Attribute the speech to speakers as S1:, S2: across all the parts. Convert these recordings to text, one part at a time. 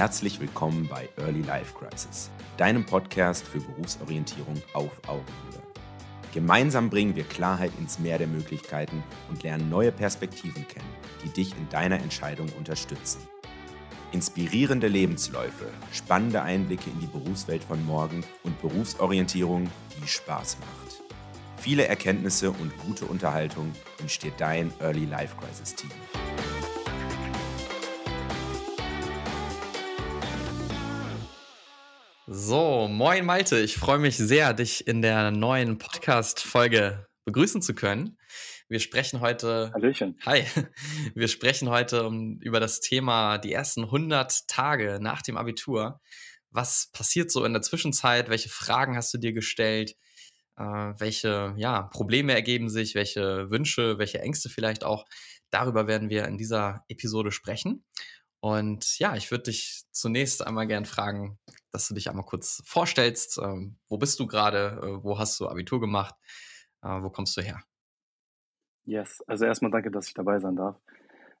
S1: Herzlich willkommen bei Early Life Crisis, deinem Podcast für Berufsorientierung auf Augenhöhe. Gemeinsam bringen wir Klarheit ins Meer der Möglichkeiten und lernen neue Perspektiven kennen, die dich in deiner Entscheidung unterstützen. Inspirierende Lebensläufe, spannende Einblicke in die Berufswelt von morgen und Berufsorientierung, die Spaß macht. Viele Erkenntnisse und gute Unterhaltung wünscht dir dein Early Life Crisis Team.
S2: So, moin Malte, ich freue mich sehr, dich in der neuen Podcast-Folge begrüßen zu können. Wir sprechen heute.
S3: Hallöchen.
S2: Hi. Wir sprechen heute über das Thema die ersten 100 Tage nach dem Abitur. Was passiert so in der Zwischenzeit? Welche Fragen hast du dir gestellt? Äh, welche ja, Probleme ergeben sich? Welche Wünsche, welche Ängste vielleicht auch? Darüber werden wir in dieser Episode sprechen. Und ja, ich würde dich zunächst einmal gern fragen, dass du dich einmal kurz vorstellst. Ähm, wo bist du gerade? Äh, wo hast du Abitur gemacht? Äh, wo kommst du her?
S3: Yes, also erstmal danke, dass ich dabei sein darf.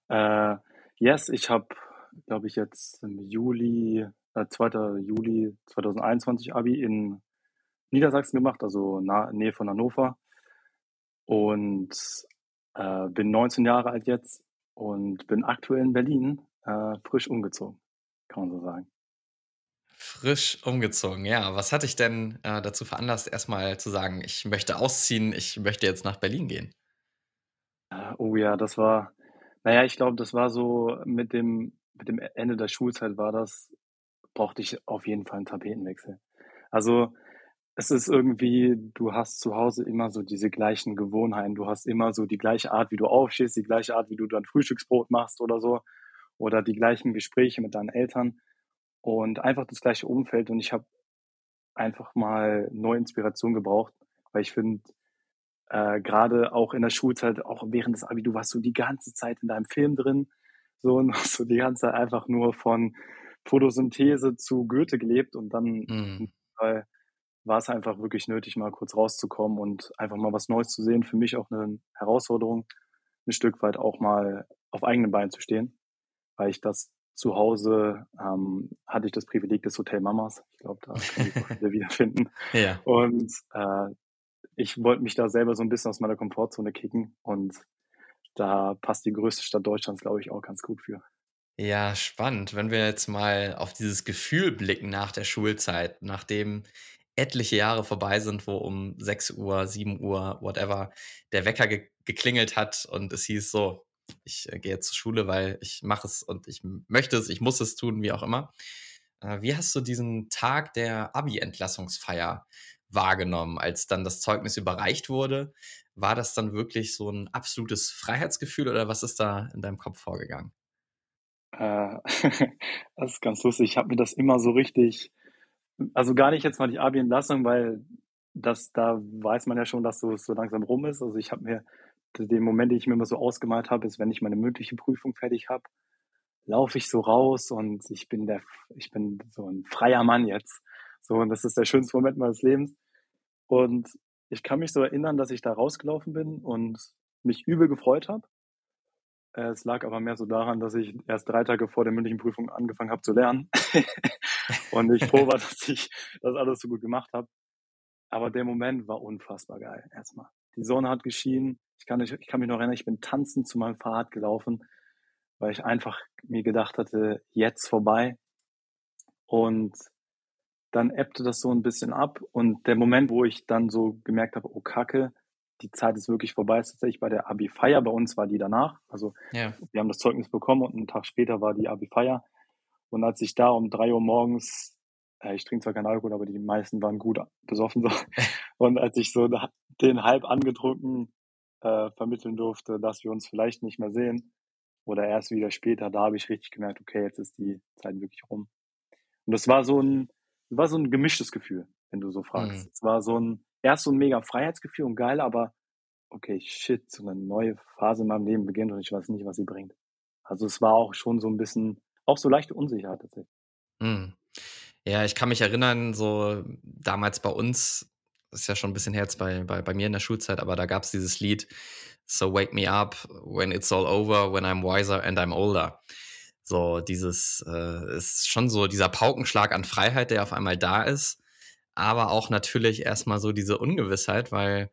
S3: Äh, yes, ich habe, glaube ich, jetzt im Juli, äh, 2. Juli 2021 Abi in Niedersachsen gemacht, also nah, Nähe von Hannover. Und äh, bin 19 Jahre alt jetzt und bin aktuell in Berlin äh, frisch umgezogen, kann man so sagen.
S2: Frisch umgezogen, ja. Was hat dich denn äh, dazu veranlasst, erstmal zu sagen, ich möchte ausziehen, ich möchte jetzt nach Berlin gehen?
S3: Äh, oh ja, das war, naja, ich glaube, das war so mit dem, mit dem Ende der Schulzeit war das, brauchte ich auf jeden Fall einen Tapetenwechsel. Also es ist irgendwie, du hast zu Hause immer so diese gleichen Gewohnheiten, du hast immer so die gleiche Art, wie du aufstehst, die gleiche Art, wie du dein Frühstücksbrot machst oder so, oder die gleichen Gespräche mit deinen Eltern und einfach das gleiche Umfeld. Und ich habe einfach mal neue Inspiration gebraucht, weil ich finde, äh, gerade auch in der Schulzeit, auch während des Abi, du warst so die ganze Zeit in deinem Film drin, so und hast so die ganze Zeit einfach nur von Photosynthese zu Goethe gelebt und dann mhm. äh, war es einfach wirklich nötig, mal kurz rauszukommen und einfach mal was Neues zu sehen. Für mich auch eine Herausforderung, ein Stück weit auch mal auf eigenen Beinen zu stehen, weil ich das zu Hause ähm, hatte ich das Privileg des Hotel Mamas. Ich glaube, da kann ich wieder wiederfinden.
S2: ja.
S3: Und äh, ich wollte mich da selber so ein bisschen aus meiner Komfortzone kicken und da passt die größte Stadt Deutschlands, glaube ich, auch ganz gut für.
S2: Ja, spannend. Wenn wir jetzt mal auf dieses Gefühl blicken nach der Schulzeit, nachdem etliche Jahre vorbei sind, wo um 6 Uhr, 7 Uhr, whatever, der Wecker ge geklingelt hat und es hieß so, ich äh, gehe jetzt zur Schule, weil ich mache es und ich möchte es, ich muss es tun, wie auch immer. Äh, wie hast du diesen Tag der Abi-Entlassungsfeier wahrgenommen, als dann das Zeugnis überreicht wurde? War das dann wirklich so ein absolutes Freiheitsgefühl oder was ist da in deinem Kopf vorgegangen?
S3: Äh, das ist ganz lustig. Ich habe mir das immer so richtig, also gar nicht jetzt mal die Abi-Entlassung, weil das, da weiß man ja schon, dass so, so langsam rum ist. Also ich habe mir den Moment, den ich mir immer so ausgemalt habe, ist, wenn ich meine mündliche Prüfung fertig habe, laufe ich so raus und ich bin der, ich bin so ein freier Mann jetzt. So, und das ist der schönste Moment meines Lebens. Und ich kann mich so erinnern, dass ich da rausgelaufen bin und mich übel gefreut habe. Es lag aber mehr so daran, dass ich erst drei Tage vor der mündlichen Prüfung angefangen habe zu lernen. und ich froh war, dass ich das alles so gut gemacht habe. Aber der Moment war unfassbar geil, erstmal. Die Sonne hat geschienen. Ich kann, ich kann mich noch erinnern, ich bin tanzend zu meinem Fahrrad gelaufen, weil ich einfach mir gedacht hatte, jetzt vorbei. Und dann ebbte das so ein bisschen ab. Und der Moment, wo ich dann so gemerkt habe, oh Kacke, die Zeit ist wirklich vorbei, ist tatsächlich bei der Abi-Feier. Bei uns war die danach. Also ja. wir haben das Zeugnis bekommen und einen Tag später war die Abi-Feier. Und als ich da um drei Uhr morgens, äh, ich trinke zwar keinen Alkohol, aber die meisten waren gut besoffen so. Und als ich so den halb angetrunken äh, vermitteln durfte, dass wir uns vielleicht nicht mehr sehen oder erst wieder später, da habe ich richtig gemerkt, okay, jetzt ist die Zeit wirklich rum. Und das war so ein, war so ein gemischtes Gefühl, wenn du so fragst. Mhm. Es war so ein, erst so ein mega Freiheitsgefühl und geil, aber okay, shit, so eine neue Phase in meinem Leben beginnt und ich weiß nicht, was sie bringt. Also es war auch schon so ein bisschen, auch so leichte Unsicherheit tatsächlich.
S2: Mhm. Ja, ich kann mich erinnern, so damals bei uns, ist ja schon ein bisschen Herz bei, bei, bei mir in der Schulzeit, aber da gab es dieses Lied, So Wake Me Up When It's All Over, When I'm Wiser and I'm Older. So dieses äh, ist schon so dieser Paukenschlag an Freiheit, der auf einmal da ist, aber auch natürlich erstmal so diese Ungewissheit, weil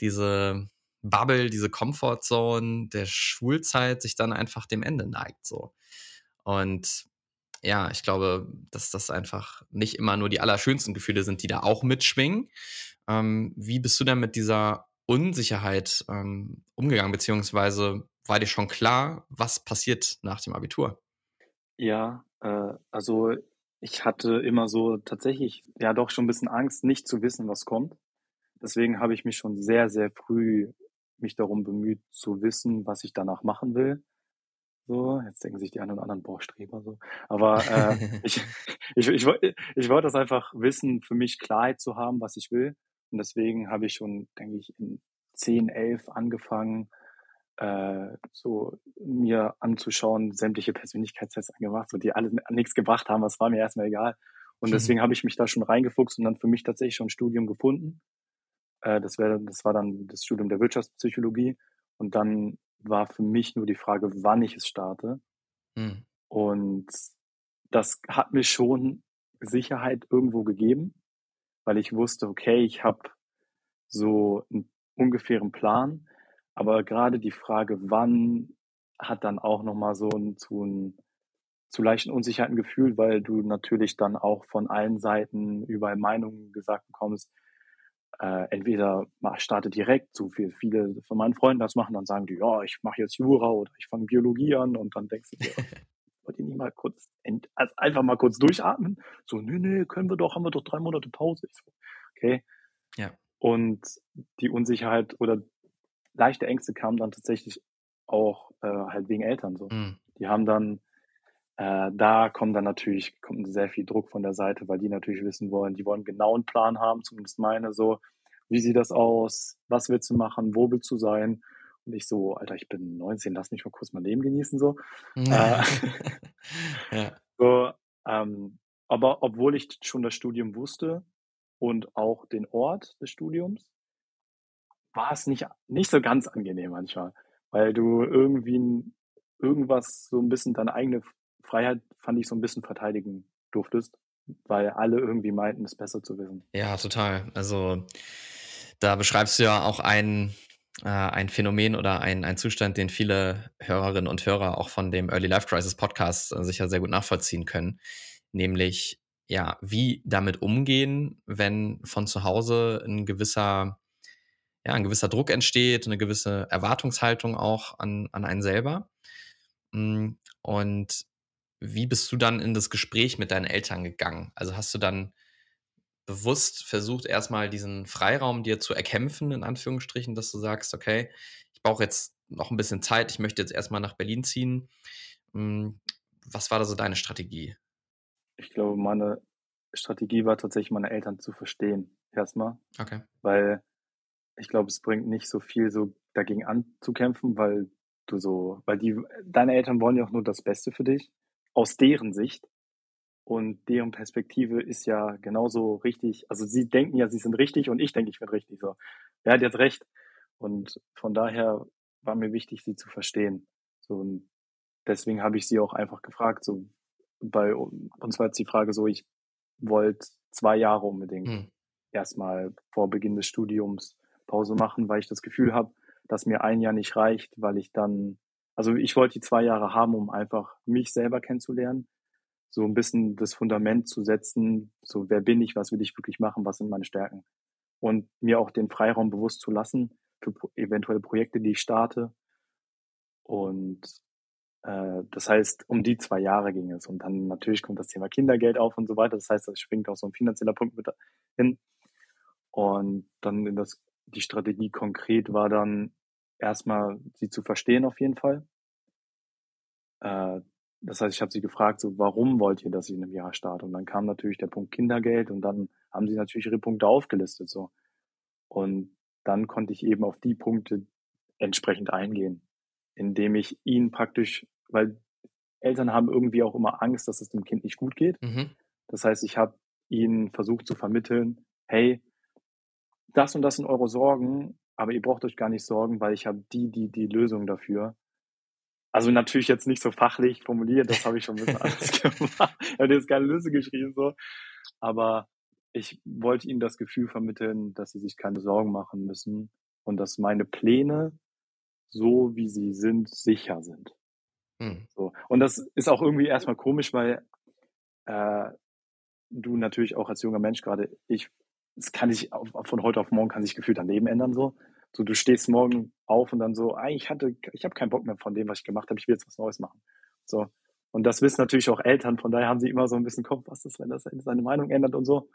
S2: diese Bubble, diese Comfortzone der Schulzeit sich dann einfach dem Ende neigt so. Und ja, ich glaube, dass das einfach nicht immer nur die allerschönsten Gefühle sind, die da auch mitschwingen. Ähm, wie bist du denn mit dieser Unsicherheit ähm, umgegangen, beziehungsweise war dir schon klar, was passiert nach dem Abitur?
S3: Ja, äh, also ich hatte immer so tatsächlich ja doch schon ein bisschen Angst, nicht zu wissen, was kommt. Deswegen habe ich mich schon sehr, sehr früh mich darum bemüht zu wissen, was ich danach machen will. So, jetzt denken sich die einen oder anderen, boah, Streber so. Aber äh, ich, ich, ich, ich, ich wollte das einfach wissen, für mich Klarheit zu haben, was ich will. Und deswegen habe ich schon, denke ich, in 10, 11 angefangen, äh, so mir anzuschauen, sämtliche Persönlichkeitstests angemacht, so die alle nichts gebracht haben, das war mir erstmal egal. Und mhm. deswegen habe ich mich da schon reingefuchst und dann für mich tatsächlich schon ein Studium gefunden. Äh, das, wär, das war dann das Studium der Wirtschaftspsychologie. Und dann war für mich nur die Frage, wann ich es starte. Mhm. Und das hat mir schon Sicherheit irgendwo gegeben, weil ich wusste, okay, ich habe so einen ungefähren Plan, aber gerade die Frage, wann, hat dann auch nochmal so ein, zu, ein, zu leichten Unsicherheiten gefühlt, weil du natürlich dann auch von allen Seiten überall Meinungen gesagt bekommst, äh, entweder starte direkt, so wie viele von meinen Freunden das machen, dann sagen die, ja, ich mache jetzt Jura oder ich fange Biologie an und dann denkst du dir, wollt ihr nicht mal kurz, also einfach mal kurz durchatmen? So, nee, nee, können wir doch, haben wir doch drei Monate Pause. So, okay.
S2: Ja.
S3: Und die Unsicherheit oder leichte Ängste kamen dann tatsächlich auch äh, halt wegen Eltern so. Mhm. Die haben dann, äh, da kommt dann natürlich, kommt sehr viel Druck von der Seite, weil die natürlich wissen wollen, die wollen einen genauen Plan haben, zumindest meine so, wie sieht das aus, was willst du machen, wo willst du sein? Und ich so, Alter, ich bin 19, lass mich mal kurz mein Leben genießen so. äh, ja. so ähm, aber obwohl ich schon das Studium wusste und auch den Ort des Studiums, war es nicht, nicht so ganz angenehm manchmal, weil du irgendwie irgendwas so ein bisschen deine eigene Freiheit, fand ich, so ein bisschen verteidigen durftest, weil alle irgendwie meinten, es besser zu wissen.
S2: Ja, total. Also da beschreibst du ja auch ein, äh, ein Phänomen oder ein, ein Zustand, den viele Hörerinnen und Hörer auch von dem Early Life Crisis Podcast äh, sicher sehr gut nachvollziehen können, nämlich ja, wie damit umgehen, wenn von zu Hause ein gewisser ja, ein gewisser Druck entsteht, eine gewisse Erwartungshaltung auch an, an einen selber. Hm, und wie bist du dann in das Gespräch mit deinen Eltern gegangen? Also hast du dann bewusst versucht, erstmal diesen Freiraum dir zu erkämpfen, in Anführungsstrichen, dass du sagst, okay, ich brauche jetzt noch ein bisschen Zeit, ich möchte jetzt erstmal nach Berlin ziehen. Hm, was war da so deine Strategie?
S3: Ich glaube, meine Strategie war tatsächlich, meine Eltern zu verstehen, erstmal.
S2: Okay.
S3: Weil ich glaube, es bringt nicht so viel, so dagegen anzukämpfen, weil du so, weil die, deine Eltern wollen ja auch nur das Beste für dich, aus deren Sicht. Und deren Perspektive ist ja genauso richtig. Also sie denken ja, sie sind richtig und ich denke, ich bin richtig. So, wer hat jetzt recht? Und von daher war mir wichtig, sie zu verstehen. So, und deswegen habe ich sie auch einfach gefragt. So, bei uns war jetzt die Frage so, ich wollte zwei Jahre unbedingt hm. erstmal vor Beginn des Studiums Pause machen, weil ich das Gefühl habe, dass mir ein Jahr nicht reicht, weil ich dann, also ich wollte die zwei Jahre haben, um einfach mich selber kennenzulernen, so ein bisschen das Fundament zu setzen, so wer bin ich, was will ich wirklich machen, was sind meine Stärken? Und mir auch den Freiraum bewusst zu lassen für eventuelle Projekte, die ich starte. Und äh, das heißt, um die zwei Jahre ging es. Und dann natürlich kommt das Thema Kindergeld auf und so weiter, das heißt, das springt auch so ein finanzieller Punkt mit hin. Und dann in das die Strategie konkret war dann erstmal sie zu verstehen auf jeden Fall. Äh, das heißt, ich habe sie gefragt, so warum wollt ihr, dass ich in einem Jahr starte? Und dann kam natürlich der Punkt Kindergeld und dann haben sie natürlich ihre Punkte aufgelistet so. Und dann konnte ich eben auf die Punkte entsprechend eingehen, indem ich ihnen praktisch, weil Eltern haben irgendwie auch immer Angst, dass es dem Kind nicht gut geht. Mhm. Das heißt, ich habe ihnen versucht zu vermitteln, hey, das und das sind eure Sorgen, aber ihr braucht euch gar nicht sorgen, weil ich habe die, die, die Lösung dafür. Also natürlich jetzt nicht so fachlich formuliert, das habe ich schon ein bisschen anders gemacht. Ich habe jetzt keine Liste geschrieben, so. Aber ich wollte ihnen das Gefühl vermitteln, dass sie sich keine Sorgen machen müssen und dass meine Pläne, so wie sie sind, sicher sind. Hm. So. Und das ist auch irgendwie erstmal komisch, weil äh, du natürlich auch als junger Mensch gerade, ich, es kann sich von heute auf morgen kann sich gefühlt dein Leben ändern so. So, du stehst morgen auf und dann so, ah, ich hatte, ich habe keinen Bock mehr von dem, was ich gemacht habe, ich will jetzt was Neues machen. So. Und das wissen natürlich auch Eltern, von daher haben sie immer so ein bisschen Kopf, was ist, wenn das seine Meinung ändert und so.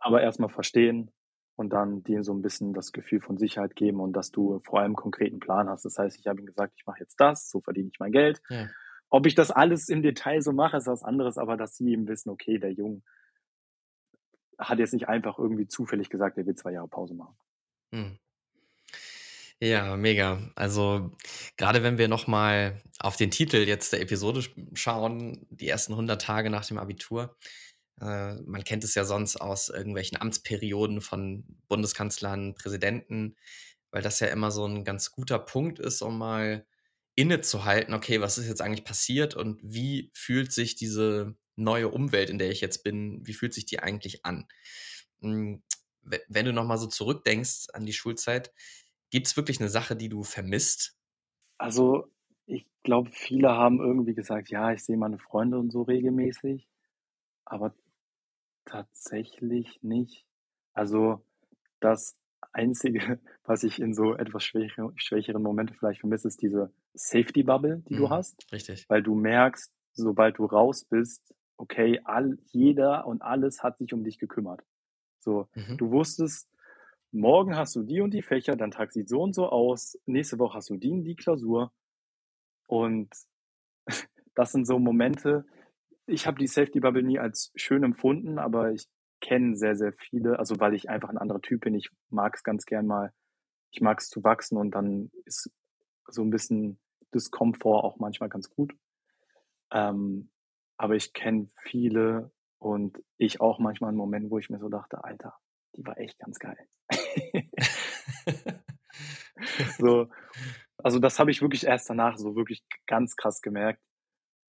S3: Aber erstmal verstehen und dann dir so ein bisschen das Gefühl von Sicherheit geben und dass du vor allem einen konkreten Plan hast. Das heißt, ich habe ihm gesagt, ich mache jetzt das, so verdiene ich mein Geld. Ja. Ob ich das alles im Detail so mache, ist was anderes, aber dass sie eben wissen, okay, der Junge hat jetzt nicht einfach irgendwie zufällig gesagt, er will zwei Jahre Pause machen. Hm.
S2: Ja, mega. Also gerade wenn wir noch mal auf den Titel jetzt der Episode schauen, die ersten 100 Tage nach dem Abitur. Äh, man kennt es ja sonst aus irgendwelchen Amtsperioden von Bundeskanzlern, Präsidenten, weil das ja immer so ein ganz guter Punkt ist, um mal innezuhalten, okay, was ist jetzt eigentlich passiert und wie fühlt sich diese neue Umwelt, in der ich jetzt bin, wie fühlt sich die eigentlich an? Wenn du noch mal so zurückdenkst an die Schulzeit, gibt es wirklich eine Sache, die du vermisst?
S3: Also, ich glaube, viele haben irgendwie gesagt: „Ja, ich sehe meine Freunde und so regelmäßig“, aber tatsächlich nicht. Also, das Einzige, was ich in so etwas schwächere schwächeren Momente vielleicht vermisse, ist diese Safety Bubble, die du mhm, hast.
S2: richtig.
S3: Weil du merkst, sobald du raus bist, okay, all jeder und alles hat sich um dich gekümmert. So, Mhm. du wusstest, morgen hast du die und die Fächer, dein Tag sieht so und so aus, nächste Woche hast du die und die Klausur. Und das sind so Momente, ich habe die Safety Bubble nie als schön empfunden, aber ich kenne sehr, sehr viele, also weil ich einfach ein anderer Typ bin. Ich mag es ganz gern mal, ich mag es zu wachsen und dann ist so ein bisschen Diskomfort auch manchmal ganz gut. Ähm, aber ich kenne viele und ich auch manchmal einen Moment, wo ich mir so dachte, Alter, die war echt ganz geil. so, also das habe ich wirklich erst danach so wirklich ganz krass gemerkt,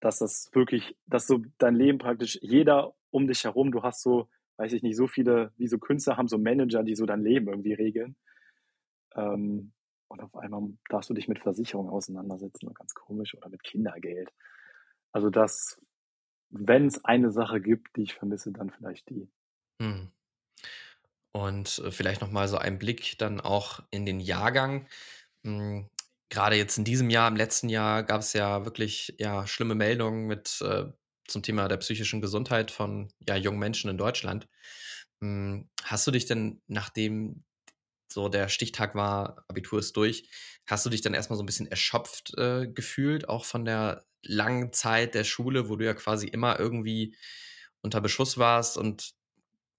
S3: dass das wirklich, dass so dein Leben praktisch jeder um dich herum, du hast so, weiß ich nicht, so viele, wie so Künstler haben so Manager, die so dein Leben irgendwie regeln. Ähm, und auf einmal darfst du dich mit Versicherungen auseinandersetzen, ganz komisch, oder mit Kindergeld. Also das, wenn es eine Sache gibt, die ich vermisse, dann vielleicht die. Hm.
S2: Und äh, vielleicht noch mal so ein Blick dann auch in den Jahrgang. Hm, Gerade jetzt in diesem Jahr, im letzten Jahr gab es ja wirklich ja schlimme Meldungen mit äh, zum Thema der psychischen Gesundheit von ja jungen Menschen in Deutschland. Hm, hast du dich denn, nachdem so der Stichtag war, Abitur ist durch, hast du dich dann erstmal so ein bisschen erschöpft äh, gefühlt, auch von der langen Zeit der Schule, wo du ja quasi immer irgendwie unter Beschuss warst und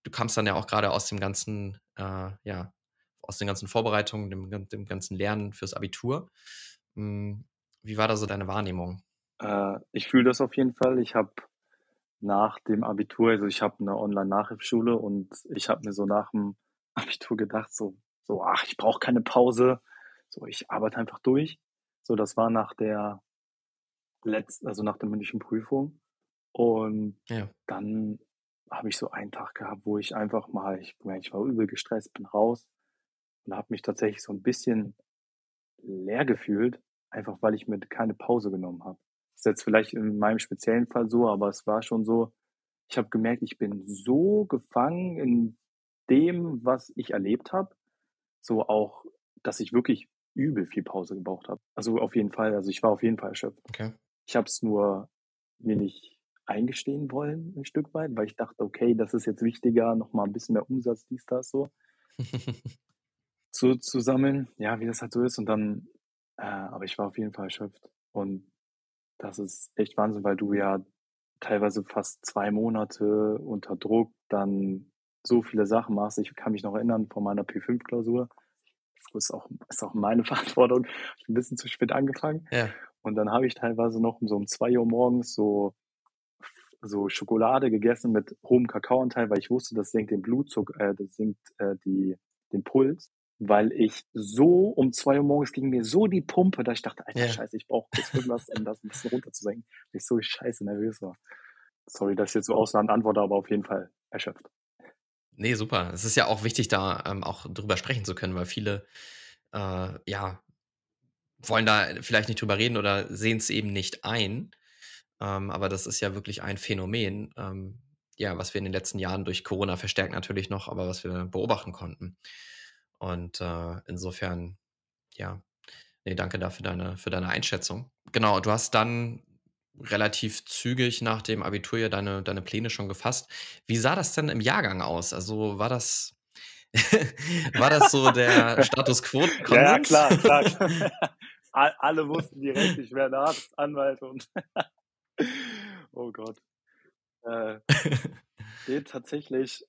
S2: du kamst dann ja auch gerade aus dem ganzen, äh, ja, aus den ganzen Vorbereitungen, dem, dem ganzen Lernen fürs Abitur. Hm, wie war da so deine Wahrnehmung?
S3: Äh, ich fühle das auf jeden Fall. Ich habe nach dem Abitur, also ich habe eine Online-Nachhilfeschule und ich habe mir so nach dem Abitur gedacht, so, so ach, ich brauche keine Pause, so ich arbeite einfach durch. So, das war nach der letzten, also nach der mündlichen Prüfung. Und ja. dann habe ich so einen Tag gehabt, wo ich einfach mal, ich, ich war übel gestresst, bin raus und habe mich tatsächlich so ein bisschen leer gefühlt, einfach weil ich mir keine Pause genommen habe. Das ist jetzt vielleicht in meinem speziellen Fall so, aber es war schon so, ich habe gemerkt, ich bin so gefangen in dem, was ich erlebt habe, so auch, dass ich wirklich übel viel Pause gebraucht habe. Also auf jeden Fall, also ich war auf jeden Fall erschöpft. Okay. Ich habe es nur mir nicht eingestehen wollen, ein Stück weit, weil ich dachte, okay, das ist jetzt wichtiger, nochmal ein bisschen mehr Umsatz, dies, das, so. zu, zu sammeln, ja, wie das halt so ist. Und dann, äh, aber ich war auf jeden Fall erschöpft. Und das ist echt Wahnsinn, weil du ja teilweise fast zwei Monate unter Druck dann so viele Sachen machst. Ich kann mich noch erinnern von meiner P5-Klausur. Das ist auch, ist auch meine Verantwortung. Ich ein bisschen zu spät angefangen. Ja. Und dann habe ich teilweise noch um so um zwei Uhr morgens so so Schokolade gegessen mit hohem Kakaoanteil, weil ich wusste, das senkt den Blutzucker, äh, das senkt äh, die, den Puls. weil ich so um zwei Uhr morgens ging mir so die Pumpe, dass ich dachte, Alter,
S2: Ja.
S3: scheiße, ich brauche jetzt irgendwas, um das ein bisschen runterzusenken, weil ich so scheiße nervös war. Sorry, dass ich jetzt so ausland antworte, aber auf jeden Fall erschöpft.
S2: Nee, super. Es ist ja auch wichtig, da ähm, auch drüber sprechen zu können, weil viele, äh, ja, wollen da vielleicht nicht drüber reden oder sehen es eben nicht ein. Ähm, aber das ist ja wirklich ein Phänomen, ähm, ja, was wir in den letzten Jahren durch Corona verstärkt natürlich noch, aber was wir beobachten konnten. Und äh, insofern, ja, nee, danke dafür deine, für deine Einschätzung. Genau, du hast dann relativ zügig nach dem Abitur ja deine, deine Pläne schon gefasst. Wie sah das denn im Jahrgang aus? Also war das, war das so der Status quo?
S3: Ja, ja,
S2: Konsens?
S3: klar, klar. klar. All- Alle wussten direkt, ich werde Arzt, Anwalt und oh Gott. Äh, nee, tatsächlich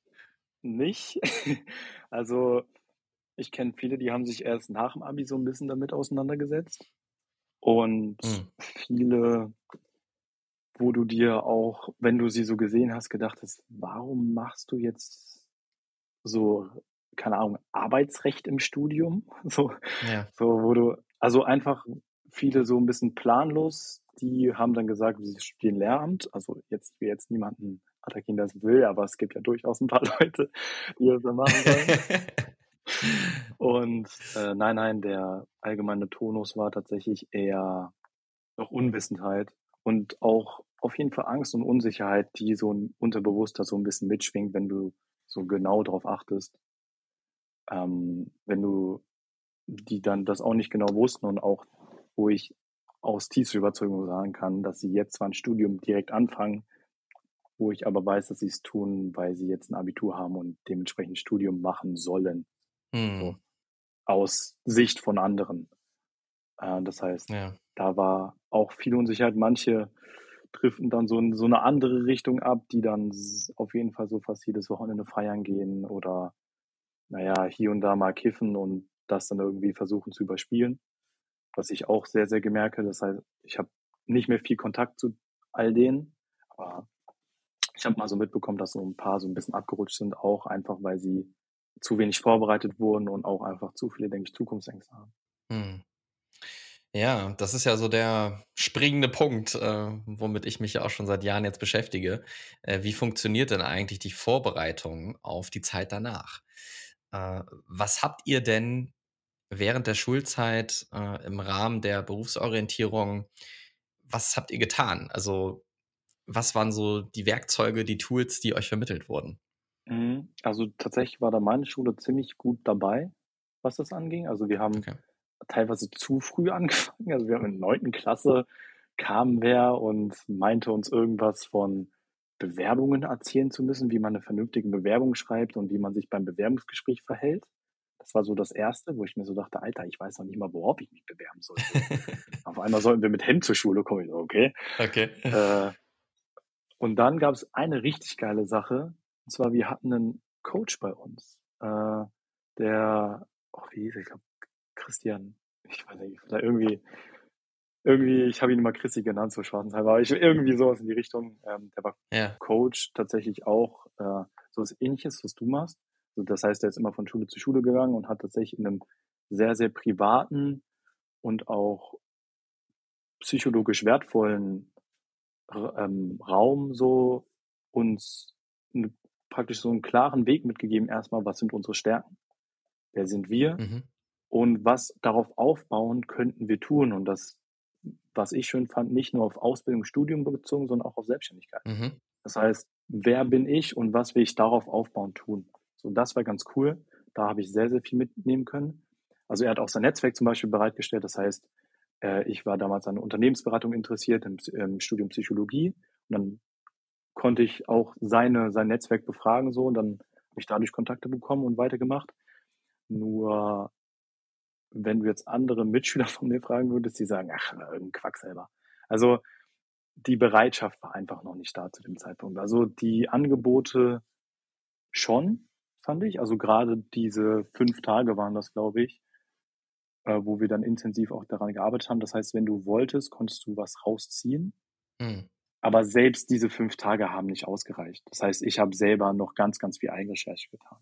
S3: nicht. Also ich kenne viele, die haben sich erst nach dem Abi so ein bisschen damit auseinandergesetzt. Und
S2: Hm.
S3: viele, wo du dir auch, wenn du sie so gesehen hast, gedacht hast, warum machst du jetzt so, keine Ahnung, Arbeitsrecht im Studium? So,
S2: Ja.
S3: so, wo du, also einfach viele so ein bisschen planlos, die haben dann gesagt, sie studieren Lehramt. Also jetzt, will jetzt niemanden attackieren, es will, aber es gibt ja durchaus ein paar Leute, die das dann machen wollen. Und äh, nein, nein, der allgemeine Tonus war tatsächlich eher noch Unwissenheit und auch auf jeden Fall Angst und Unsicherheit, die so ein Unterbewusster so ein bisschen mitschwingt, wenn du so genau darauf achtest. Ähm, wenn du die dann das auch nicht genau wussten und auch, wo ich aus tiefster Überzeugung sagen kann, dass sie jetzt zwar ein Studium direkt anfangen, wo ich aber weiß, dass sie es tun, weil sie jetzt ein Abitur haben und dementsprechend ein Studium machen sollen,
S2: Hm.
S3: aus Sicht von anderen. Äh, das heißt,
S2: Ja.
S3: Da war auch viel Unsicherheit. Manche driften dann so so eine andere Richtung ab, die dann auf jeden Fall so fast jedes Wochenende feiern gehen oder naja, hier und da mal kiffen und das dann irgendwie versuchen zu überspielen. Was ich auch sehr, sehr gemerke. Das heißt, ich habe nicht mehr viel Kontakt zu all denen, aber ich habe mal so mitbekommen, dass so ein paar so ein bisschen abgerutscht sind, auch einfach, weil sie zu wenig vorbereitet wurden und auch einfach zu viele, denke ich, Zukunftsängste haben.
S2: Hm. Ja, das ist ja so der springende Punkt, äh, womit ich mich ja auch schon seit Jahren jetzt beschäftige. Äh, wie funktioniert denn eigentlich die Vorbereitung auf die Zeit danach? Äh, was habt ihr denn während der Schulzeit äh, im Rahmen der Berufsorientierung, was habt ihr getan? Also, was waren so die Werkzeuge, die Tools, die euch vermittelt wurden?
S3: Mhm. Also tatsächlich war da meine Schule ziemlich gut dabei, was das anging. Also wir haben
S2: Okay.
S3: Teilweise zu früh angefangen. Also wir haben in der neunten Klasse kam wer und meinte uns irgendwas von Bewerbungen erzählen zu müssen, wie man eine vernünftige Bewerbung schreibt und wie man sich beim Bewerbungsgespräch verhält. Das war so das Erste, wo ich mir so dachte, Alter, ich weiß noch nicht mal, worauf ich mich bewerben soll. Auf einmal sollten wir mit Hemd zur Schule kommen. Okay.
S2: okay.
S3: Äh, und dann gab es eine richtig geile Sache. Und zwar, wir hatten einen Coach bei uns, äh, der, oh, wie hieß er? Ich glaube, Christian, ich weiß nicht, oder irgendwie, irgendwie, ich habe ihn immer Christi genannt, so schwarzenshalber, aber ich, irgendwie sowas in die Richtung. Ähm, der war
S2: Ja.
S3: Coach tatsächlich auch, äh, so was ähnliches, was du machst. Also das heißt, er ist immer von Schule zu Schule gegangen und hat tatsächlich in einem sehr, sehr privaten und auch psychologisch wertvollen ähm, Raum so uns n- praktisch so einen klaren Weg mitgegeben, erstmal, was sind unsere Stärken, wer sind wir
S2: Mhm.
S3: Und was darauf aufbauen könnten wir tun. Und das, was ich schön fand, nicht nur auf Ausbildung, Studium bezogen, sondern auch auf Selbstständigkeit.
S2: Mhm.
S3: Das heißt, wer bin ich und was will ich darauf aufbauen tun? So, das war ganz cool. Da habe ich sehr, sehr viel mitnehmen können. Also er hat auch sein Netzwerk zum Beispiel bereitgestellt. Das heißt, äh, ich war damals an Unternehmensberatung interessiert im, im Studium Psychologie. Und dann konnte ich auch seine, sein Netzwerk befragen so und dann habe ich dadurch Kontakte bekommen und weitergemacht. Nur wenn du jetzt andere Mitschüler von mir fragen würdest, die sagen, ach, irgendein Quack selber. Also die Bereitschaft war einfach noch nicht da zu dem Zeitpunkt. Also die Angebote schon, fand ich. Also gerade diese fünf Tage waren das, glaube ich, äh, wo wir dann intensiv auch daran gearbeitet haben. Das heißt, wenn du wolltest, konntest du was rausziehen.
S2: Mhm.
S3: Aber selbst diese fünf Tage haben nicht ausgereicht. Das heißt, ich habe selber noch ganz, ganz viel Eigenrecherche getan.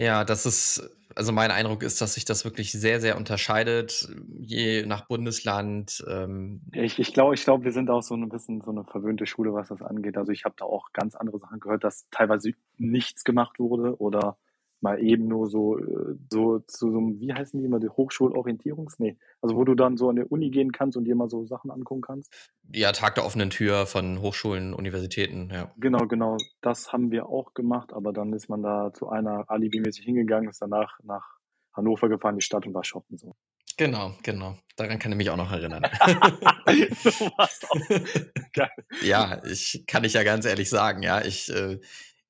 S2: Ja, das ist also mein Eindruck ist, dass sich das wirklich sehr, sehr unterscheidet, je nach Bundesland. Ähm.
S3: Ich ich glaube ich glaube, wir sind auch so 'n bisschen so 'ne verwöhnte Schule, was das angeht. Also, ich habe da auch ganz andere Sachen gehört, dass teilweise nichts gemacht wurde oder mal eben nur so äh, so zu so 'nem wie heißen die immer, die Hochschulorientierungs ne, also, wo du dann so an die Uni gehen kannst und dir mal so Sachen angucken kannst.
S2: Ja, Tag der offenen Tür von Hochschulen, Universitäten, ja.
S3: Genau, genau. Das haben wir auch gemacht, aber dann ist man da zu einer alibimäßig hingegangen, ist danach nach Hannover gefahren, die Stadt und war shoppen so.
S2: Genau, genau. Daran kann ich mich auch noch erinnern.
S3: Du warst auch geil.
S2: Ja, ich kann ich ja ganz ehrlich sagen, ja, ich, äh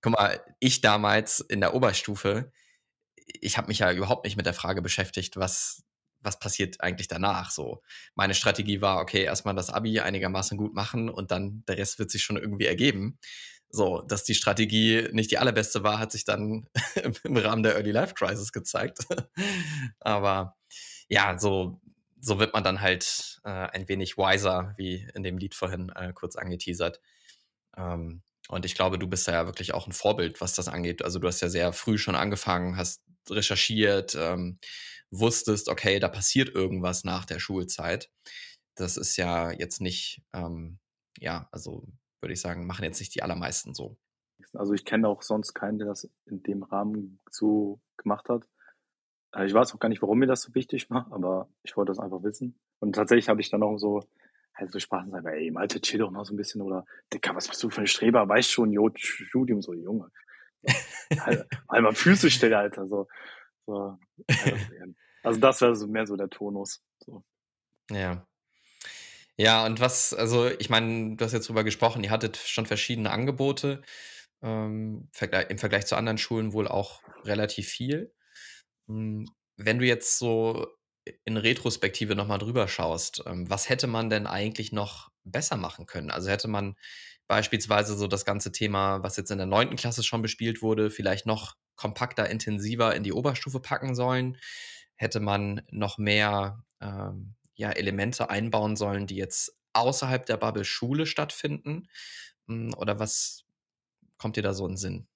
S2: guck mal, ich damals in der Oberstufe, ich habe mich ja überhaupt nicht mit der Frage beschäftigt, was was passiert eigentlich danach so. Meine Strategie war, okay, erst mal das Abi einigermaßen gut machen und dann der Rest wird sich schon irgendwie ergeben. So, dass die Strategie nicht die allerbeste war, hat sich dann im Rahmen der Early Life Crisis gezeigt. Aber ja, so so wird man dann halt, äh, ein wenig wiser, wie in dem Lied vorhin, äh, kurz angeteasert. Ähm, und ich glaube, du bist da ja wirklich auch 'n Vorbild, was das angeht. Also, du hast ja sehr früh schon angefangen, hast recherchiert, ähm, wusstest, okay, da passiert irgendwas nach der Schulzeit. Das ist ja jetzt nicht, ähm ja, also, würde ich sagen, machen jetzt nicht die allermeisten so.
S3: Also, ich kenne auch sonst keinen, der das in dem Rahmen so gemacht hat. Äh, ich weiß auch gar nicht, warum mir das so wichtig war, aber ich wollte das einfach wissen. Und tatsächlich habe ich dann auch so halt so spaßeshalber: „Ey, Malte, chill doch mal so 'n bisschen“ oder: „Dicker, was bist du für 'n Streber? Weißt schon, jo, Studium“ so: „Junge, halt halt mal Füße still, Alter“, so so. Also, das wäre so mehr so der Tonus, so.
S2: Ja. Ja, und was also, ich meine, du hast jetzt drüber gesprochen, ihr hattet schon verschiedene Angebote, ähm, im Vergleich zu anderen Schulen wohl auch relativ viel. Hm, wenn du jetzt so in Retrospektive noch mal drüber schaust, ähm, was hätte man denn eigentlich noch besser machen können? Also, hätte man beispielsweise so das ganze Thema, was jetzt in der 9. Klasse schon bespielt wurde, vielleicht noch kompakter, intensiver in die Oberstufe packen sollen? Hätte man noch mehr, ähm, ja, Elemente einbauen sollen, die jetzt außerhalb der Bubble Schule stattfinden? Hm, oder was kommt dir da so in Sinn?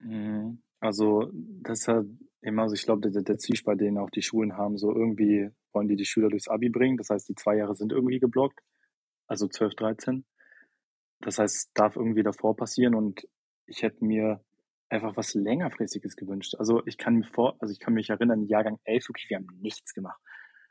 S3: Mhm. Also, das halt immer so ich glaube, der der Zwiespalt, den auch die Schulen haben, so irgendwie wollen die die Schüler durchs Abi bringen. Das heißt, die 2 Jahre sind irgendwie geblockt, also 12, 13. Das heißt, es darf irgendwie davor passieren und ich hätte mir einfach was längerfristiges gewünscht. Also, ich kann mir vor also, ich kann mich erinnern, Jahrgang 11, wirklich, wir haben nichts gemacht.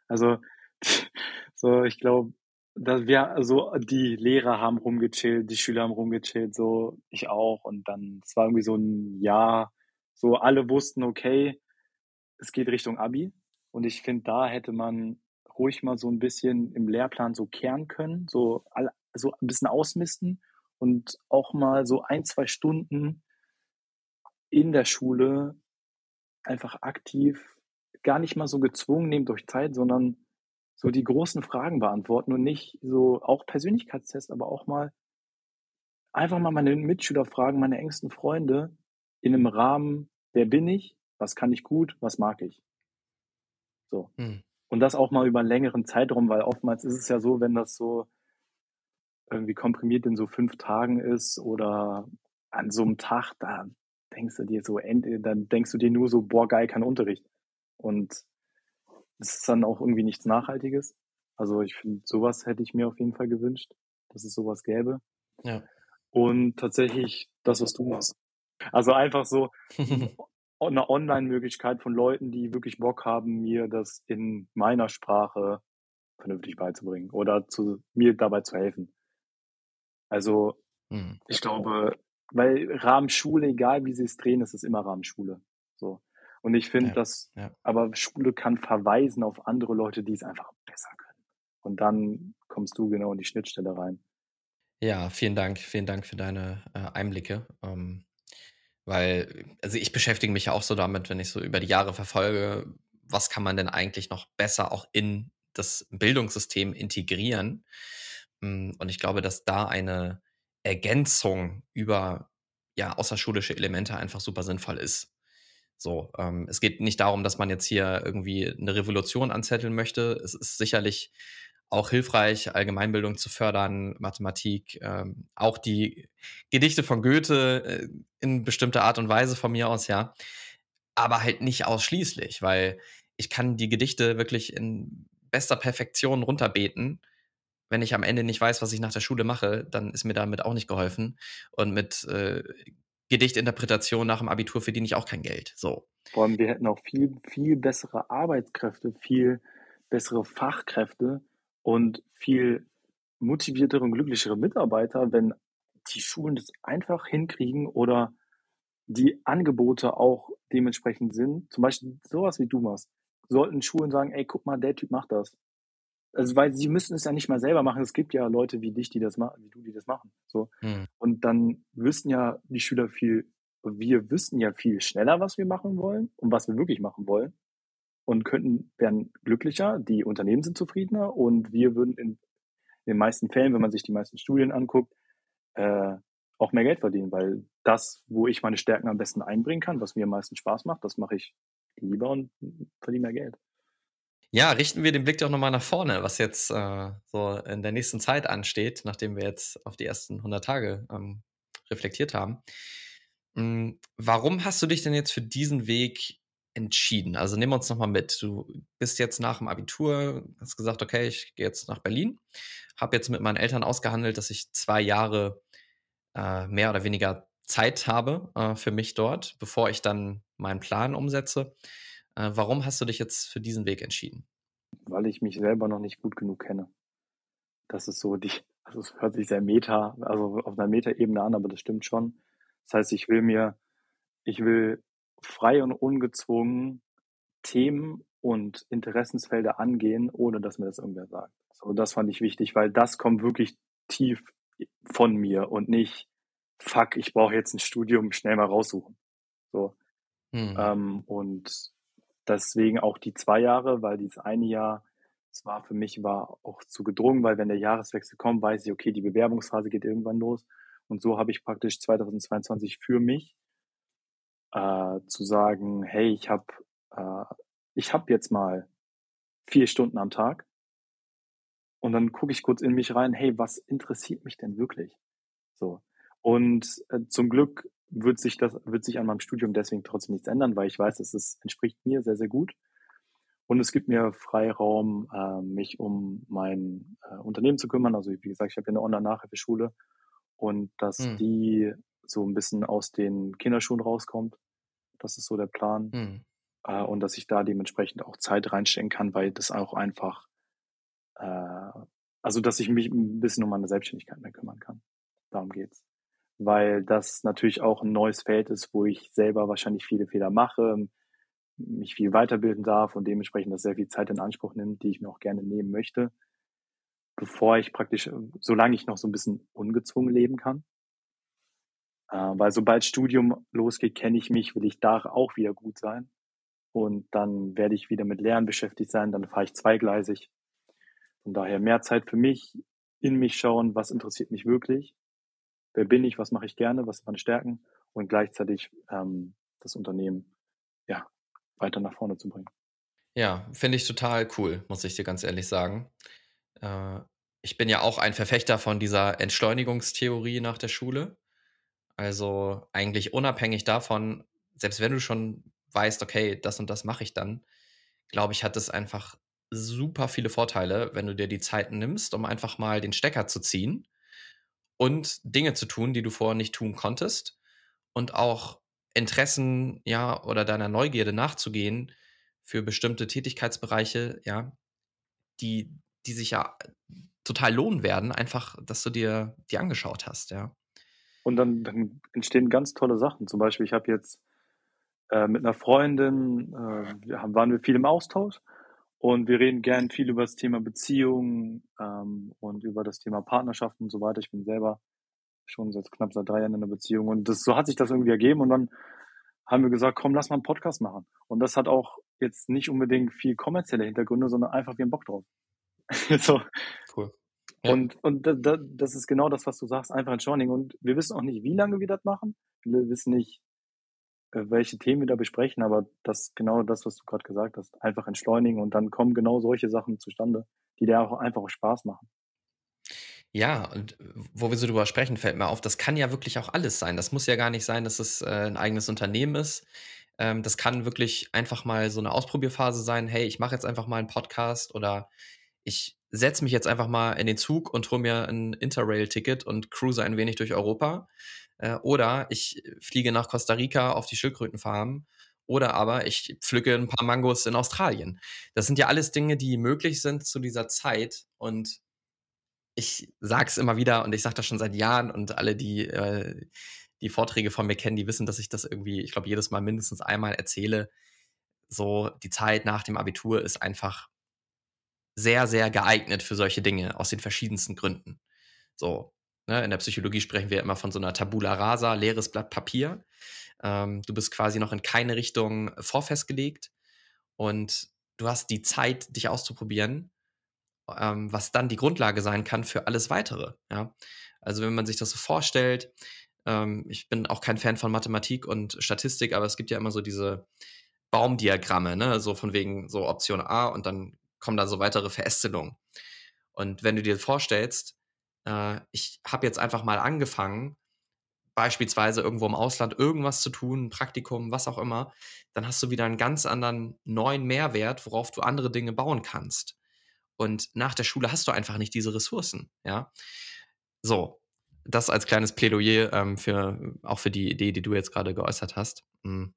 S3: Also, so, ich glaube, dass wir also, die Lehrer haben rumgechillt, die Schüler haben rumgechillt, so, ich auch. Und dann es war irgendwie so 'n Jahr, so alle wussten: „Okay, es geht Richtung Abi.“ Und ich finde, da hätte man ruhig mal so 'n bisschen im Lehrplan so kehren können, so so 'n bisschen ausmisten und auch mal so 1, 2 Stunden in der Schule einfach aktiv gar nicht mal so gezwungen, nehmt euch Zeit, sondern so die großen Fragen beantworten und nicht so auch Persönlichkeitstest, aber auch mal einfach mal meine Mitschüler fragen, meine engsten Freunde in 'nem Rahmen: „Wer bin ich? Was kann ich gut? Was mag ich?“ So.
S2: Mhm.
S3: Und das auch mal über 'n längeren Zeitraum, weil oftmals ist es ja so, wenn das so irgendwie komprimiert in so 5 Tagen ist oder an so 'nem Tag, da denkst du dir so dann denkst du dir nur so: „Boah, geil, kein Unterricht.“ Und es ist dann auch irgendwie nichts Nachhaltiges. Also, ich finde, so was hätte ich mir auf jeden Fall gewünscht, dass es so was gäbe.
S2: Ja.
S3: Und tatsächlich das, was du machst. Also, einfach so 'n o 'ne Online-Möglichkeit von Leuten, die wirklich Bock haben, mir das in meiner Sprache vernünftig beizubringen oder zu mir dabei zu helfen. Also,
S2: Mhm.
S3: ich glaube weil Rahmen Schule, egal wie drehen, es ist immer Rahmen Schule, so. Und ich finde,
S2: Ja,
S3: dass
S2: ja.
S3: aber Schule kann verweisen auf andere Leute, die's einfach besser können. Und dann kommst du genau in die Schnittstelle rein.
S2: Ja, vielen Dank. Vielen Dank für deine, äh, Einblicke. Ähm, weil also, ich beschäftige mich ja auch so damit, wenn ich so über die Jahre verfolge, was kann man denn eigentlich noch besser auch in das Bildungssystem integrieren? Hm, und ich glaube, dass da eine Ergänzung über, ja, außerschulische Elemente einfach super sinnvoll ist. So, ähm, es geht nicht darum, dass man jetzt hier irgendwie 'ne Revolution anzetteln möchte. Es ist sicherlich auch hilfreich, Allgemeinbildung zu fördern, Mathematik, ähm, auch die Gedichte von Goethe, äh, in bestimmter Art und Weise von mir aus, ja. aber halt nicht ausschließlich, weil ich kann die Gedichte wirklich in bester Perfektion runterbeten. Wenn ich am Ende nicht weiß, was ich nach der Schule mache, dann ist mir damit auch nicht geholfen. Und mit äh, Gedichtinterpretation nach dem Abitur verdiene ich auch kein Geld. So.
S3: Vor allem, wir hätten auch viel, viel bessere Arbeitskräfte, viel bessere Fachkräfte und viel motiviertere und glücklichere Mitarbeiter, wenn die Schulen das einfach hinkriegen oder die Angebote auch dementsprechend sind. Zum Beispiel sowas wie du machst. Sollten Schulen sagen, ey, guck mal, der Typ macht das. Also, weil sie müssen es ja nicht mal selber machen. Es gibt ja Leute wie dich, die das machen, wie du, die das machen. So. Hm. Und dann wüssten ja die Schüler viel, wir wüssten ja viel schneller, was wir machen wollen und was wir wirklich machen wollen. Und könnten, werden glücklicher, die Unternehmen sind zufriedener und wir würden in, den meisten Fällen, wenn man sich die meisten Studien anguckt, äh, auch mehr Geld verdienen, weil das, wo ich meine Stärken am besten einbringen kann, was mir am meisten Spaß macht, das mache ich lieber und verdiene mehr Geld.
S2: Ja, richten wir den Blick doch nochmal nach vorne, was jetzt äh, so in der nächsten Zeit ansteht, nachdem wir jetzt auf die ersten 100 Tage ähm, reflektiert haben. Mhm. Warum hast du dich denn jetzt für diesen Weg entschieden? Also nehmen wir uns nochmal mit. Du bist jetzt nach dem Abitur, hast gesagt, okay, ich gehe jetzt nach Berlin, habe jetzt mit meinen Eltern ausgehandelt, dass ich zwei Jahre äh, mehr oder weniger Zeit habe äh, für mich dort, bevor ich dann meinen Plan umsetze. Äh, warum hast du dich jetzt für diesen Weg entschieden?
S3: Weil ich mich selber noch nicht gut genug kenne. Das ist so die, also es hört sich sehr meta, also auf einer Meta-Ebene an, aber das stimmt schon. Das heißt, ich will mir, ich will frei und ungezwungen Themen und Interessensfelder angehen, ohne dass mir das irgendwer sagt. So, das fand ich wichtig, weil das kommt wirklich tief von mir und nicht, fuck, ich brauche jetzt ein Studium, schnell mal raussuchen. So. Hm. Ähm, und deswegen auch die zwei Jahre, weil dieses eine Jahr, es war für mich war auch zu gedrungen, weil wenn der Jahreswechsel kommt, weiß ich, okay, die Bewerbungsphase geht irgendwann los. Und so habe ich praktisch 2022 für mich äh, zu sagen, hey, ich habe äh, ich habe jetzt mal vier Stunden am Tag und dann gucke ich kurz in mich rein, hey, was interessiert mich denn wirklich? So. Und äh, zum Glück wird sich das, wird sich an meinem Studium deswegen trotzdem nichts ändern, weil ich weiß, dass es entspricht mir sehr, sehr gut. Und es gibt mir Freiraum, äh, mich um mein äh, Unternehmen zu kümmern. Also wie gesagt, ich habe eine Online-Nachhilfeschule und dass hm. die so ein bisschen aus den Kinderschuhen rauskommt. Das ist so der Plan. Hm. Äh, und dass ich da dementsprechend auch Zeit reinstecken kann, weil das auch einfach, äh, also dass ich mich ein bisschen um meine Selbstständigkeit mehr kümmern kann. Darum geht's. Weil das natürlich auch ein neues Feld ist, wo ich selber wahrscheinlich viele Fehler mache, mich viel weiterbilden darf und dementsprechend das sehr viel Zeit in Anspruch nimmt, die ich mir auch gerne nehmen möchte, bevor ich praktisch, solange ich noch so ein bisschen ungezwungen leben kann. Äh, weil sobald Studium losgeht, kenne ich mich, will ich da auch wieder gut sein. Und dann werde ich wieder mit Lernen beschäftigt sein, dann fahre ich zweigleisig. Von daher mehr Zeit für mich, in mich schauen, was interessiert mich wirklich, wer bin ich, was mache ich gerne, was sind meine Stärken und gleichzeitig ähm, das Unternehmen ja, weiter nach vorne zu bringen.
S2: Ja, finde ich total cool, muss ich dir ganz ehrlich sagen. Äh, ich bin ja auch ein Verfechter von dieser Entschleunigungstheorie nach der Schule. Also eigentlich unabhängig davon, selbst wenn du schon weißt, okay, das und das mache ich dann, glaube ich, hat es einfach super viele Vorteile, wenn du dir die Zeit nimmst, um einfach mal den Stecker zu ziehen und Dinge zu tun, die du vorher nicht tun konntest und auch Interessen, ja, oder deiner Neugierde nachzugehen für bestimmte Tätigkeitsbereiche, ja, die, die sich ja total lohnen werden, einfach, dass du dir die angeschaut hast, ja.
S3: Und dann, dann entstehen ganz tolle Sachen. Zum Beispiel, ich habe jetzt äh, mit einer Freundin, äh, waren wir viel im Austausch und wir reden gern viel über das Thema Beziehungen ähm, und über das Thema Partnerschaften und so weiter. Ich bin selber schon seit knapp seit drei Jahren in einer Beziehung und das, so hat sich das irgendwie ergeben und dann haben wir gesagt, komm, lass mal einen Podcast machen. Und das hat auch jetzt nicht unbedingt viel kommerzielle Hintergründe, sondern einfach wir haben Bock drauf. so. Cool. Ja. Und, und da, da, das ist genau das, was du sagst, einfach entschleunigen. Und wir wissen auch nicht, wie lange wir das machen. Wir wissen nicht, äh, welche Themen wir da besprechen, aber das genau das, was du gerade gesagt hast, einfach entschleunigen und dann kommen genau solche Sachen zustande, die dir auch einfach auch Spaß machen.
S2: Ja, und wo wir so drüber sprechen, fällt mir auf, das kann ja wirklich auch alles sein. Das muss ja gar nicht sein, dass es äh, ein eigenes Unternehmen ist. Ähm, das kann wirklich einfach mal so eine Ausprobierphase sein. Hey, ich mache jetzt einfach mal einen Podcast oder ich setze mich jetzt einfach mal in den Zug und hole mir ein Interrail-Ticket und cruise ein wenig durch Europa. Äh, oder ich fliege nach Costa Rica auf die Schildkrötenfarmen. Oder aber ich pflücke ein paar Mangos in Australien. Das sind ja alles Dinge, die möglich sind zu dieser Zeit. Und ich sage es immer wieder und ich sage das schon seit Jahren und alle, die äh, die Vorträge von mir kennen, die wissen, dass ich das irgendwie, ich glaube, jedes Mal mindestens einmal erzähle. So, die Zeit nach dem Abitur ist einfach sehr, sehr geeignet für solche Dinge aus den verschiedensten Gründen. So, ne, in der Psychologie sprechen wir immer von so einer Tabula rasa, leeres Blatt Papier. Ähm, du bist quasi noch in keine Richtung vorfestgelegt und du hast die Zeit, dich auszuprobieren, ähm, was dann die Grundlage sein kann für alles weitere. Ja? Also wenn man sich das so vorstellt, ähm, ich bin auch kein Fan von Mathematik und Statistik, aber es gibt ja immer so diese Baumdiagramme, ne? so von wegen so Option A und dann kommen da so weitere Verästelungen. Und wenn du dir vorstellst, äh, ich habe jetzt einfach mal angefangen, beispielsweise irgendwo im Ausland irgendwas zu tun, ein Praktikum, was auch immer, dann hast du wieder einen ganz anderen neuen Mehrwert, worauf du andere Dinge bauen kannst. Und nach der Schule hast du einfach nicht diese Ressourcen, ja. So, das als kleines Plädoyer ähm, für auch für die Idee, die du jetzt gerade geäußert hast. Mhm.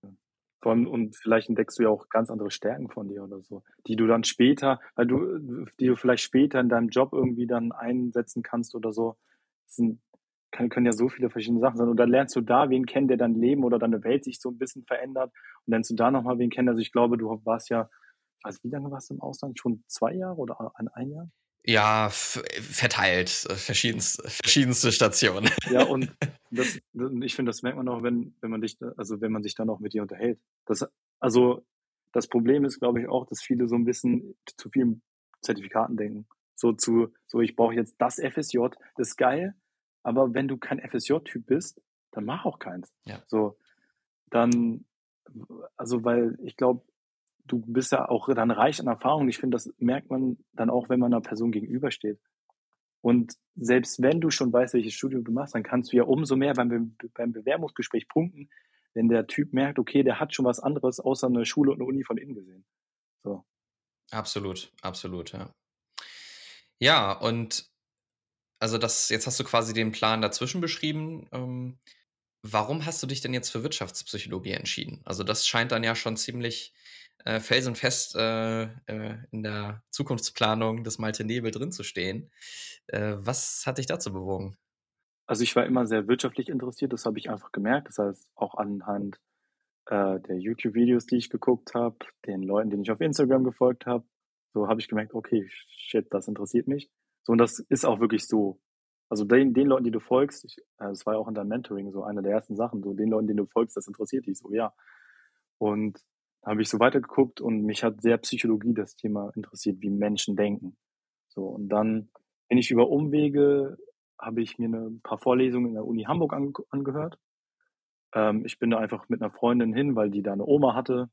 S3: Von, und vielleicht entdeckst du ja auch ganz andere Stärken von dir oder so, die du dann später, weil du, die du vielleicht später in deinem Job irgendwie dann einsetzen kannst oder so. Das sind, kann, können ja so viele verschiedene Sachen sein. Und dann lernst du da wen kennen, der dein Leben oder deine Welt sich so ein bisschen verändert. Und lernst du da nochmal wen kennen. Also ich glaube, du warst ja, also wie lange warst du im Ausland? Schon zwei Jahre oder ein, ein Jahr?
S2: Ja, verteilt, äh, verschiedenste, verschiedenste Stationen.
S3: Ja, und das, ich finde, das merkt man auch, wenn, wenn man dich, also wenn man sich dann auch mit dir unterhält. Das, also das Problem ist, glaube ich, auch, dass viele so ein bisschen zu vielen Zertifikaten denken. So zu, so ich brauche jetzt das FSJ, das ist geil, aber wenn du kein FSJ-Typ bist, dann mach auch keins.
S2: Ja.
S3: So, dann, also weil ich glaube, du bist ja auch dann reich an Erfahrung. Ich finde, das merkt man dann auch, wenn man einer Person gegenübersteht. Und selbst wenn du schon weißt, welches Studium du machst, dann kannst du ja umso mehr beim, beim Bewerbungsgespräch punkten, wenn der Typ merkt, okay, der hat schon was anderes außer eine Schule und eine Uni von innen gesehen. So.
S2: Absolut, absolut, ja. Ja, und also das, jetzt hast du quasi den Plan dazwischen beschrieben. Ähm, warum hast du dich denn jetzt für Wirtschaftspsychologie entschieden? Also das scheint dann ja schon ziemlich äh, felsenfest äh, äh, in der Zukunftsplanung des Malte Nebel drin zu stehen. Äh, was hat dich dazu bewogen?
S3: Also ich war immer sehr wirtschaftlich interessiert, das habe ich einfach gemerkt. Das heißt, auch anhand äh, der YouTube-Videos, die ich geguckt habe, den Leuten, denen ich auf Instagram gefolgt habe, so habe ich gemerkt, okay, shit, das interessiert mich. So, und das ist auch wirklich so. Also den, den Leuten, die du folgst, ich, das war ja auch in deinem Mentoring so eine der ersten Sachen, so den Leuten, denen du folgst, das interessiert dich so, ja. Und habe ich so weitergeguckt und mich hat sehr Psychologie das Thema interessiert, wie Menschen denken. So, und dann bin ich über Umwege, habe ich mir eine, ein paar Vorlesungen in der Uni Hamburg ange angehört. Ähm, ich bin da einfach mit einer Freundin hin, weil die da eine Oma hatte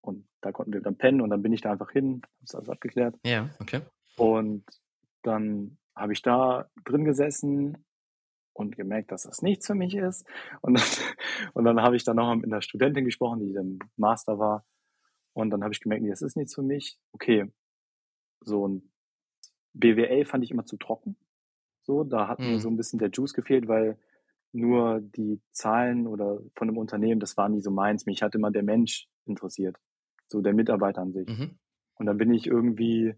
S3: und da konnten wir dann pennen und dann bin ich da einfach hin, habe das alles abgeklärt.
S2: Ja, okay.
S3: Und dann habe ich da drin gesessen und gemerkt, dass das nichts für mich ist. Und dann, und dann habe ich dann noch mit einer Studentin gesprochen, die dann Master war. Und dann habe ich gemerkt, nee, das ist nichts für mich. Okay, so ein BWL fand ich immer zu trocken. So, da hat mhm. mir so ein bisschen der Juice gefehlt, weil nur die Zahlen oder von einem Unternehmen, das war nie so meins. Mich hat immer der Mensch interessiert. So der Mitarbeiter an sich. Mhm. Und dann bin ich irgendwie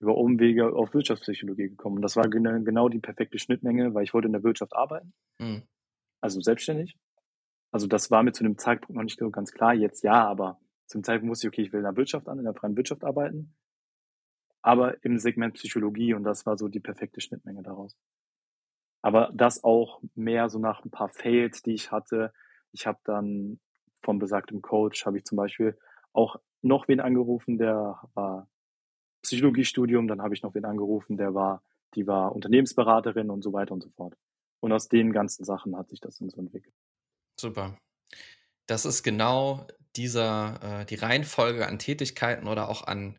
S3: über Umwege auf Wirtschaftspsychologie gekommen. Und das war genau die perfekte Schnittmenge, weil ich wollte in der Wirtschaft arbeiten. Mhm. Also selbstständig. Also das war mir zu dem Zeitpunkt noch nicht so ganz klar. Jetzt ja, aber zum Zeitpunkt wusste ich, okay, ich will in der Wirtschaft an, in der freien Wirtschaft arbeiten, aber im Segment Psychologie und das war so die perfekte Schnittmenge daraus. Aber das auch mehr so nach ein paar Fails, die ich hatte. Ich habe dann vom besagtem Coach, habe ich zum Beispiel auch noch wen angerufen, der war Psychologiestudium, dann habe ich noch wen angerufen, der war, die war Unternehmensberaterin und so weiter und so fort. Und aus den ganzen Sachen hat sich das dann so entwickelt.
S2: Super. Das ist genau dieser, äh, die Reihenfolge an Tätigkeiten oder auch an,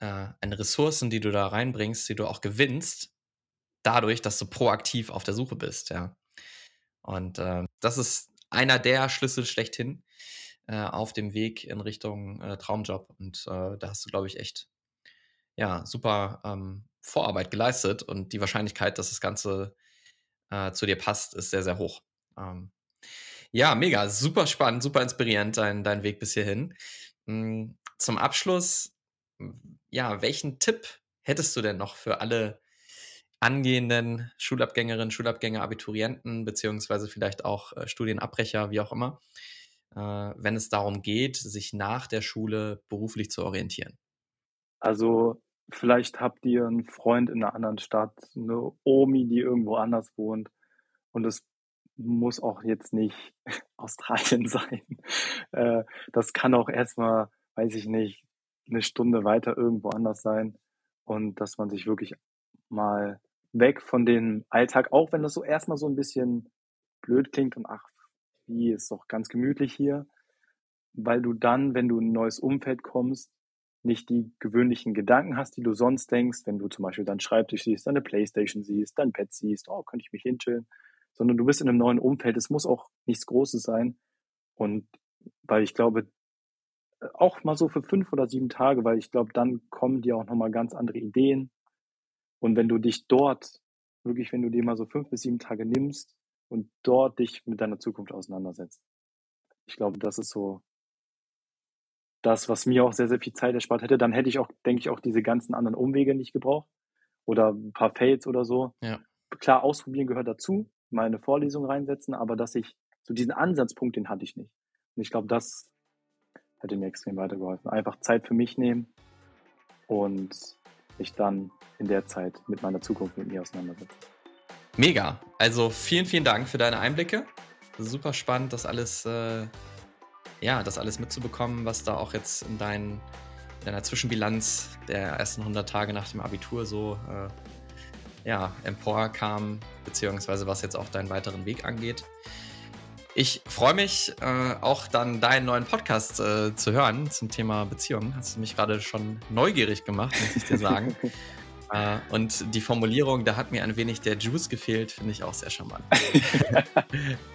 S2: äh, an Ressourcen, die du da reinbringst, die du auch gewinnst, dadurch, dass du proaktiv auf der Suche bist, ja. Und äh, das ist einer der Schlüssel schlechthin. äh, auf dem Weg in Richtung äh, Traumjob. Und äh, da hast du, glaube ich, echt ja, super ähm, Vorarbeit geleistet und die Wahrscheinlichkeit, dass das Ganze äh, zu dir passt, ist sehr, sehr hoch. Ähm, ja, mega, super spannend, super inspirierend, dein, dein Weg bis hierhin. Hm, zum Abschluss, ja, welchen Tipp hättest du denn noch für alle angehenden Schulabgängerinnen, Schulabgänger, Abiturienten, beziehungsweise vielleicht auch äh, Studienabbrecher, wie auch immer, äh, wenn es darum geht, sich nach der Schule beruflich zu orientieren?
S3: Also vielleicht habt ihr einen Freund in einer anderen Stadt, eine Omi, die irgendwo anders wohnt. Und es muss auch jetzt nicht Australien sein. Äh, das kann auch erstmal, weiß ich nicht, eine Stunde weiter irgendwo anders sein. Und dass man sich wirklich mal weg von dem Alltag, auch wenn das so erstmal so ein bisschen blöd klingt und ach, wie ist doch ganz gemütlich hier, weil du dann, wenn du in ein neues Umfeld kommst, nicht die gewöhnlichen Gedanken hast, die du sonst denkst, wenn du zum Beispiel deinen Schreibtisch siehst, deine Playstation siehst, dein Bett siehst, oh, könnte ich mich hinchillen, sondern du bist in einem neuen Umfeld. Es muss auch nichts Großes sein. Und weil ich glaube, auch mal so für fünf oder sieben Tage, weil ich glaube, dann kommen dir auch nochmal ganz andere Ideen. Und wenn du dich dort, wirklich, wenn du dir mal so fünf bis sieben Tage nimmst und dort dich mit deiner Zukunft auseinandersetzt. Ich glaube, das ist so das, was mir auch sehr, sehr viel Zeit erspart hätte. Dann hätte ich auch, denke ich, auch diese ganzen anderen Umwege nicht gebraucht. Oder ein paar Fails oder so.
S2: Ja.
S3: Klar, ausprobieren gehört dazu, mal eine Vorlesung reinsetzen, aber dass ich so diesen Ansatzpunkt, den hatte ich nicht. Und ich glaube, das hätte mir extrem weitergeholfen. Einfach Zeit für mich nehmen und mich dann in der Zeit mit meiner Zukunft mit mir auseinandersetzen.
S2: Mega. Also vielen, vielen Dank für deine Einblicke. Super spannend, das alles, äh, ja, das alles mitzubekommen, was da auch jetzt in, dein, in deiner Zwischenbilanz der ersten 100 Tage nach dem Abitur so äh, ja, emporkam, beziehungsweise was jetzt auch deinen weiteren Weg angeht. Ich freue mich äh, auch dann deinen neuen Podcast äh, zu hören zum Thema Beziehungen. Hast du mich gerade schon neugierig gemacht, muss ich dir sagen. äh, und die Formulierung, da hat mir ein wenig der Juice gefehlt, finde ich auch sehr charmant.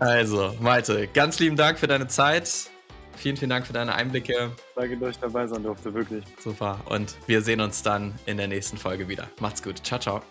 S2: also, Malte, ganz lieben Dank für deine Zeit. Vielen, vielen Dank für deine Einblicke.
S3: Danke, dass ich dabei sein durfte, wirklich.
S2: Super. Und wir sehen uns dann in der nächsten Folge wieder. Macht's gut. Ciao, ciao.